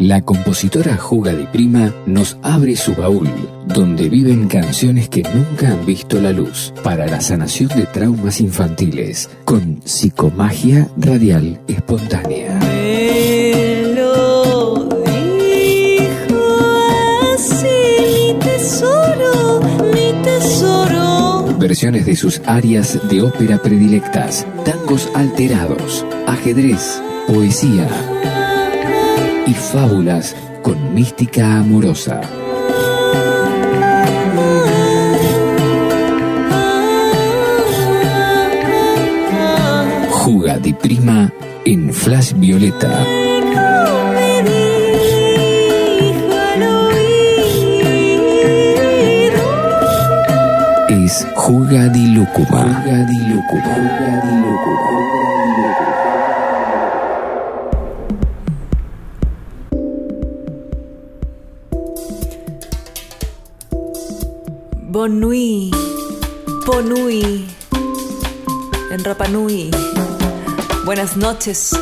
La compositora Juga Di Prima nos abre su baúl, donde viven canciones que nunca han visto la luz, para la sanación de traumas infantiles, con psicomagia radial espontánea. De sus áreas de ópera predilectas, tangos alterados, ajedrez, poesía y fábulas con mística amorosa. Juga prima en Flash Violeta. Juga di Lúcuma. Juga di Lúcuma. Juga di Lúcuma. Bonui, Bonui, en Rapanui. Buenas noches,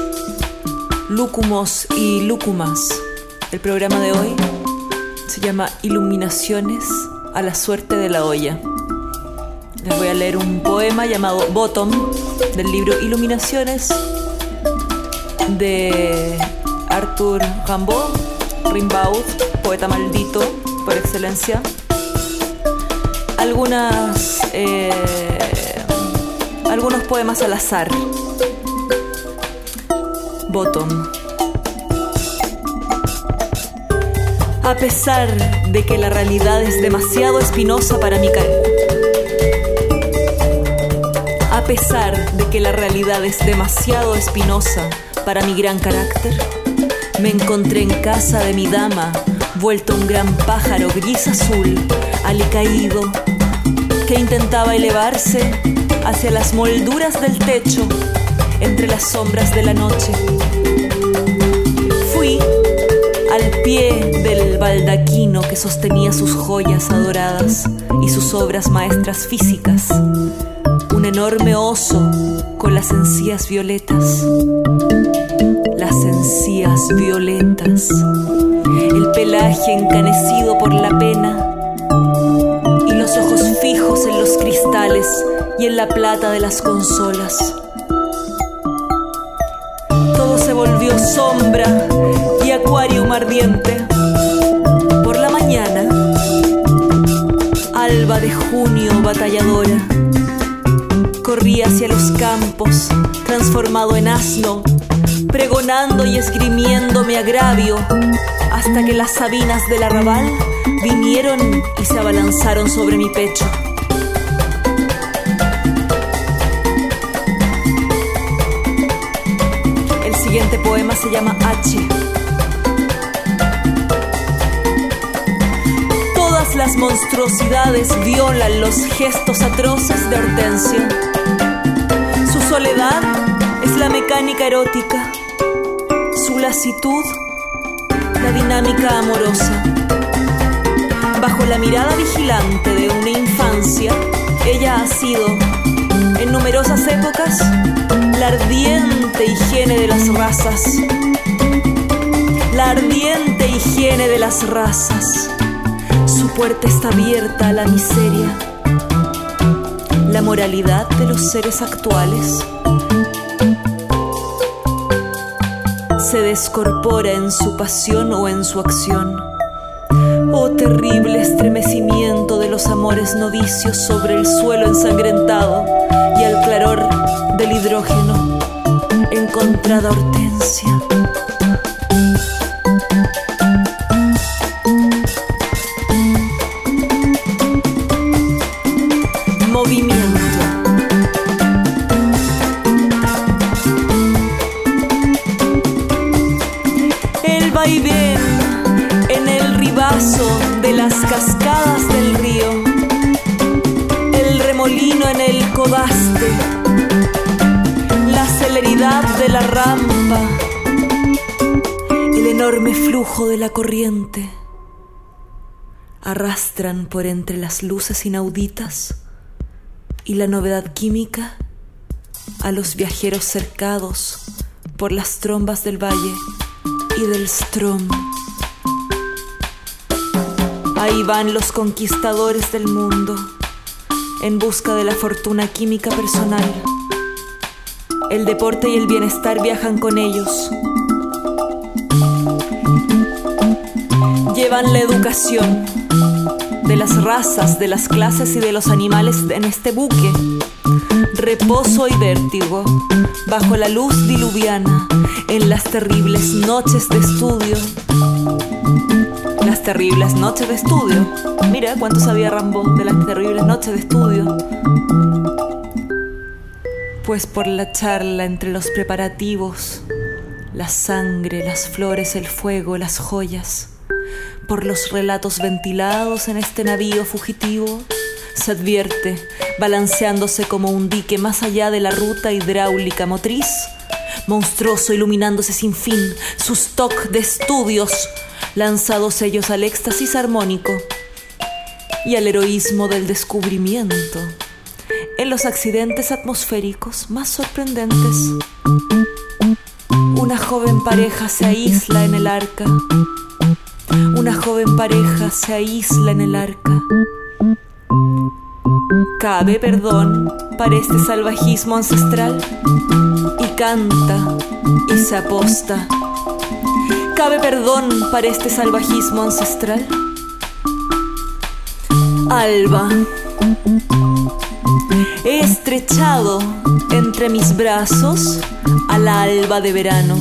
lúcumos y lúcumas. El programa de hoy se llama Iluminaciones a la suerte de la olla. Les voy a leer un poema llamado Bottom del libro Iluminaciones de Arthur Rimbaud, Rimbaud, poeta maldito por excelencia. Algunas, eh, algunos poemas al azar. Bottom. A pesar de que la realidad es demasiado espinosa para mi caer a pesar de que la realidad es demasiado espinosa para mi gran carácter, me encontré en casa de mi dama, vuelto un gran pájaro gris azul, alicaído, que intentaba elevarse hacia las molduras del techo entre las sombras de la noche. Fui al pie del baldaquino que sostenía sus joyas adoradas y sus obras maestras físicas enorme oso con las encías violetas. Las encías violetas, el pelaje encanecido por la pena y los ojos fijos en los cristales y en la plata de las consolas. Todo se volvió sombra y acuario ardiente. Por la mañana, alba de junio batalladora campos, transformado en asno, pregonando y esgrimiendo mi agravio, hasta que las sabinas del arrabal vinieron y se abalanzaron sobre mi pecho. El siguiente poema se llama H. Todas las monstruosidades violan los gestos atroces de Hortensia soledad es la mecánica erótica, su lasitud, la dinámica amorosa. Bajo la mirada vigilante de una infancia, ella ha sido, en numerosas épocas, la ardiente higiene de las razas. La ardiente higiene de las razas. Su puerta está abierta a la miseria moralidad de los seres actuales se descorpora en su pasión o en su acción. Oh terrible estremecimiento de los amores novicios sobre el suelo ensangrentado y al claror del hidrógeno, encontrada hortensia. Ven, en el ribazo de las cascadas del río, el remolino en el codaste, la celeridad de la rampa, el enorme flujo de la corriente, arrastran por entre las luces inauditas y la novedad química a los viajeros cercados por las trombas del valle y del Strom. Ahí van los conquistadores del mundo en busca de la fortuna química personal. El deporte y el bienestar viajan con ellos. Llevan la educación de las razas, de las clases y de los animales en este buque reposo y vértigo, bajo la luz diluviana, en las terribles noches de estudio. Las terribles noches de estudio. Mira cuánto sabía Rambo de las terribles noches de estudio. Pues por la charla entre los preparativos, la sangre, las flores, el fuego, las joyas, por los relatos ventilados en este navío fugitivo, se advierte, balanceándose como un dique más allá de la ruta hidráulica motriz, monstruoso iluminándose sin fin, su stock de estudios, lanzados ellos al éxtasis armónico y al heroísmo del descubrimiento, en los accidentes atmosféricos más sorprendentes. Una joven pareja se aísla en el arca. Una joven pareja se aísla en el arca. Cabe perdón para este salvajismo ancestral y canta y se aposta. Cabe perdón para este salvajismo ancestral. Alba. He estrechado entre mis brazos al alba de verano.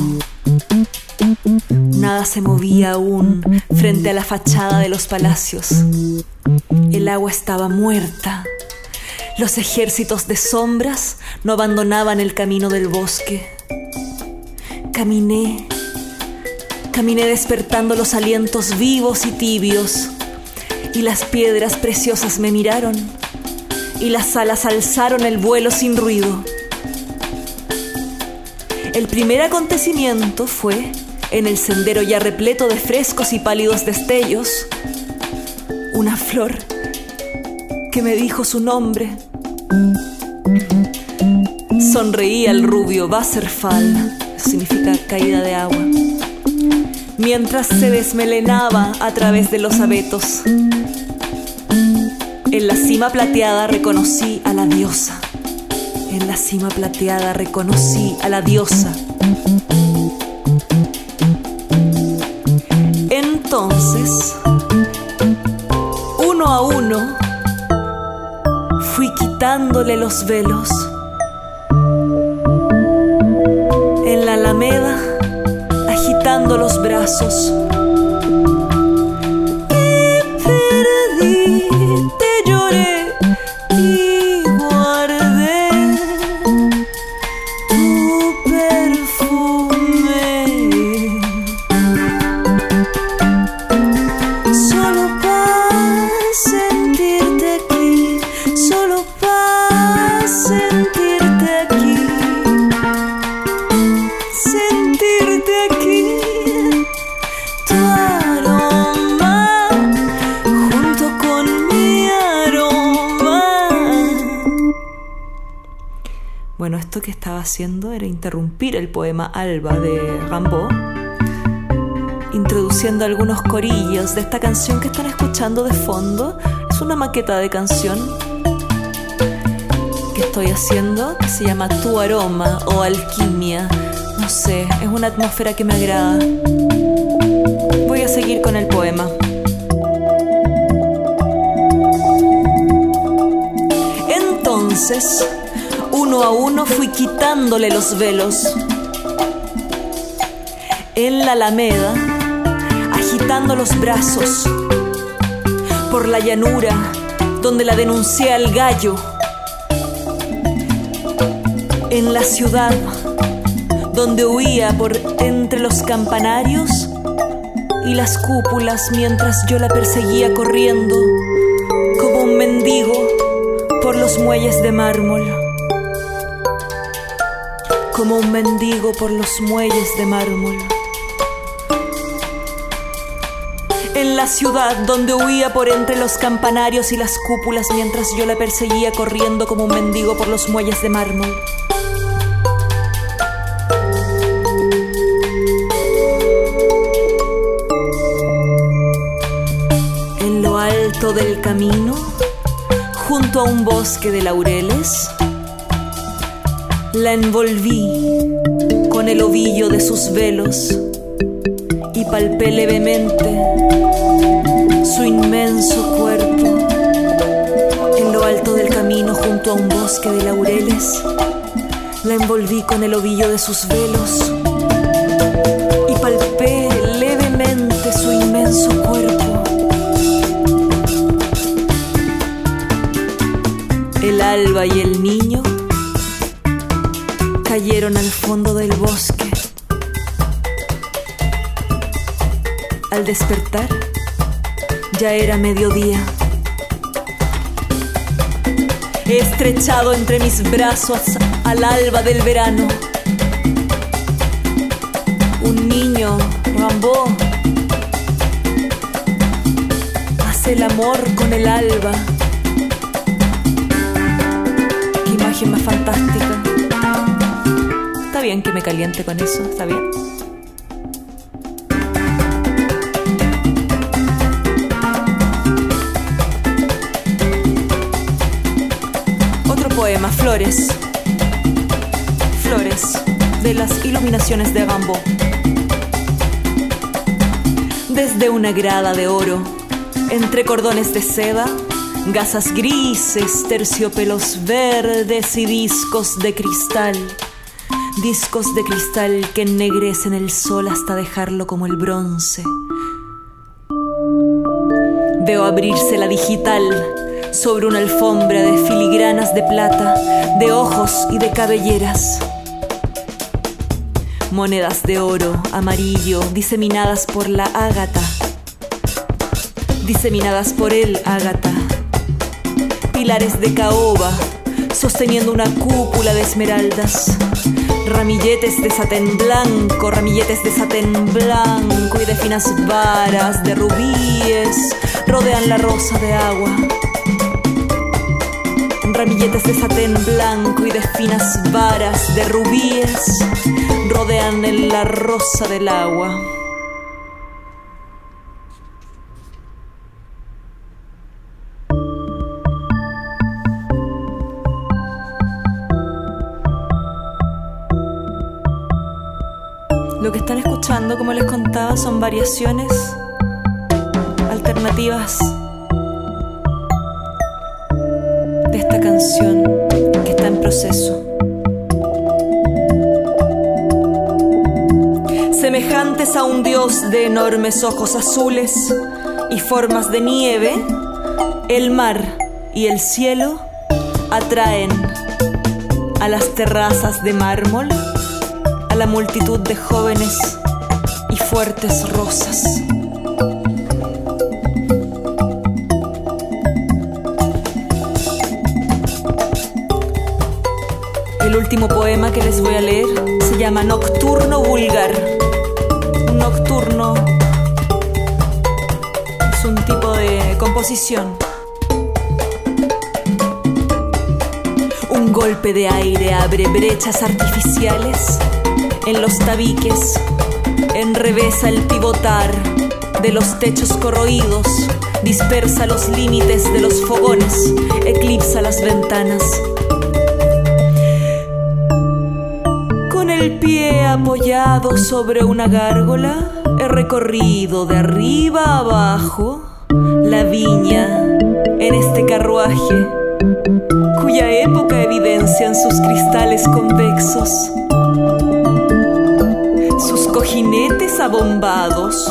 Nada se movía aún frente a la fachada de los palacios. El agua estaba muerta. Los ejércitos de sombras no abandonaban el camino del bosque. Caminé, caminé despertando los alientos vivos y tibios, y las piedras preciosas me miraron, y las alas alzaron el vuelo sin ruido. El primer acontecimiento fue en el sendero ya repleto de frescos y pálidos destellos, una flor que me dijo su nombre. Sonreía el rubio Wasserfall, significa caída de agua, mientras se desmelenaba a través de los abetos. En la cima plateada reconocí a la diosa. En la cima plateada reconocí a la diosa. Entonces, quitándole los velos. En la alameda, agitando los brazos. Haciendo era interrumpir el poema Alba de Rambo, introduciendo algunos corillos de esta canción que están escuchando de fondo. Es una maqueta de canción que estoy haciendo que se llama Tu aroma o alquimia. No sé, es una atmósfera que me agrada. Voy a seguir con el poema. Entonces, uno a uno fui quitándole los velos. En la alameda, agitando los brazos, por la llanura donde la denuncié al gallo. En la ciudad, donde huía por entre los campanarios, y las cúpulas mientras yo la perseguía corriendo como un mendigo por los muelles de mármol. Como un mendigo por los muelles de mármol. En la ciudad donde huía por entre los campanarios y las cúpulas mientras yo la perseguía corriendo como un mendigo por los muelles de mármol. del camino, junto a un bosque de laureles, la envolví con el ovillo de sus velos y palpé levemente su inmenso cuerpo en lo alto del camino junto a un bosque de laureles. La envolví con el ovillo de sus velos y palpé levemente su inmenso cuerpo El alba y el niño cayeron al fondo del bosque. Al despertar, ya era mediodía. He estrechado entre mis brazos al alba del verano. Un niño, Rambo, hace el amor con el alba. más fantástica. Bien que me caliente con eso, está bien. Otro poema, Flores. Flores, de las iluminaciones de Bambó. Desde una grada de oro, entre cordones de seda, gasas grises, terciopelos verdes y discos de cristal. Discos de cristal que ennegrecen el sol hasta dejarlo como el bronce. Veo abrirse la digital sobre una alfombra de filigranas de plata, de ojos y de cabelleras. Monedas de oro, amarillo, diseminadas por la ágata. Diseminadas por él, ágata pilares de caoba, sosteniendo una cúpula de esmeraldas. Ramilletes de satén blanco, ramilletes de satén blanco y de finas varas de rubíes rodean la rosa de agua. Ramilletes de satén blanco y de finas varas de rubíes rodean la rosa del agua. Como les contaba, son variaciones alternativas de esta canción que está en proceso. Semejantes a un dios de enormes ojos azules y formas de nieve, el mar y el cielo atraen a las terrazas de mármol la multitud de jóvenes fuertes rosas. El último poema que les voy a leer se llama Nocturno Vulgar. nocturno es un tipo de composición. Un golpe de aire abre brechas artificiales en los tabiques, enrevesa el pivotar de los techos corroídos, dispersa los límites de los fogones, eclipsa las ventanas. Con el pie apoyado sobre una gárgola, he recorrido de arriba a abajo la viña en este carruaje, cuya época evidencian sus cristales convexos cojinetes abombados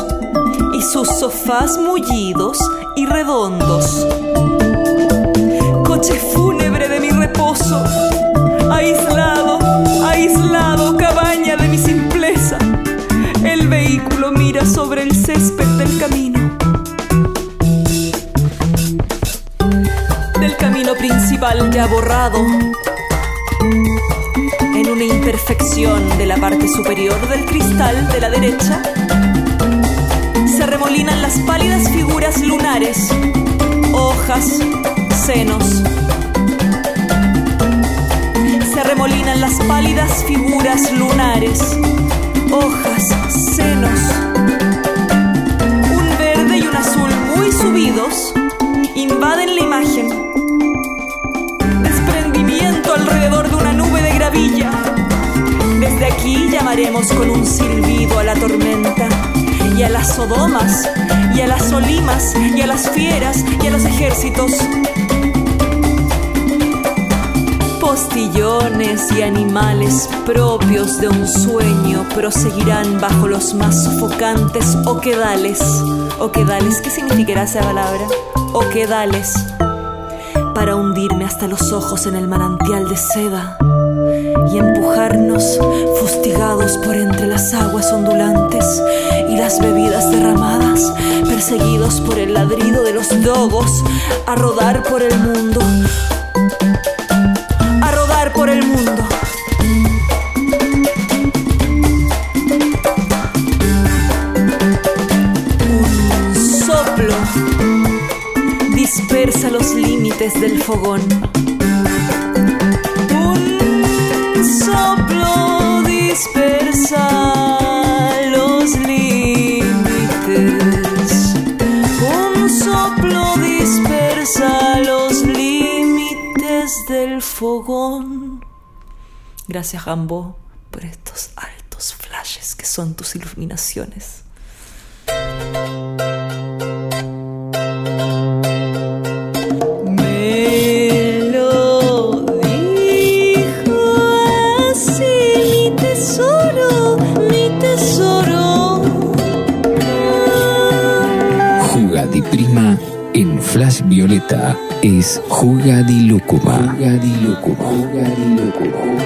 y sus sofás mullidos y redondos. Coche fúnebre de mi reposo, aislado, aislado, cabaña de mi simpleza. El vehículo mira sobre el césped del camino. Del camino principal ya borrado de la parte superior del cristal de la derecha, se remolinan las pálidas figuras lunares, hojas, senos. Se remolinan las pálidas figuras lunares, hojas, con un silbido a la tormenta y a las sodomas y a las olimas y a las fieras y a los ejércitos. Postillones y animales propios de un sueño proseguirán bajo los más sofocantes oquedales. ¿Oquedales? ¿Qué significará esa palabra? Oquedales. Para hundirme hasta los ojos en el manantial de seda y empujarnos fustigados por entre las aguas ondulantes y las bebidas derramadas, perseguidos por el ladrido de los dogos, a rodar por el mundo, a rodar por el mundo. Un soplo dispersa los límites del fogón. Soplo dispersa los límites. Un soplo dispersa los límites del fogón. Gracias, Rambo, por estos altos flashes que son tus iluminaciones. Violeta es. Jugadilúcuma. Jugadilúcuma. Jugadilúcuma.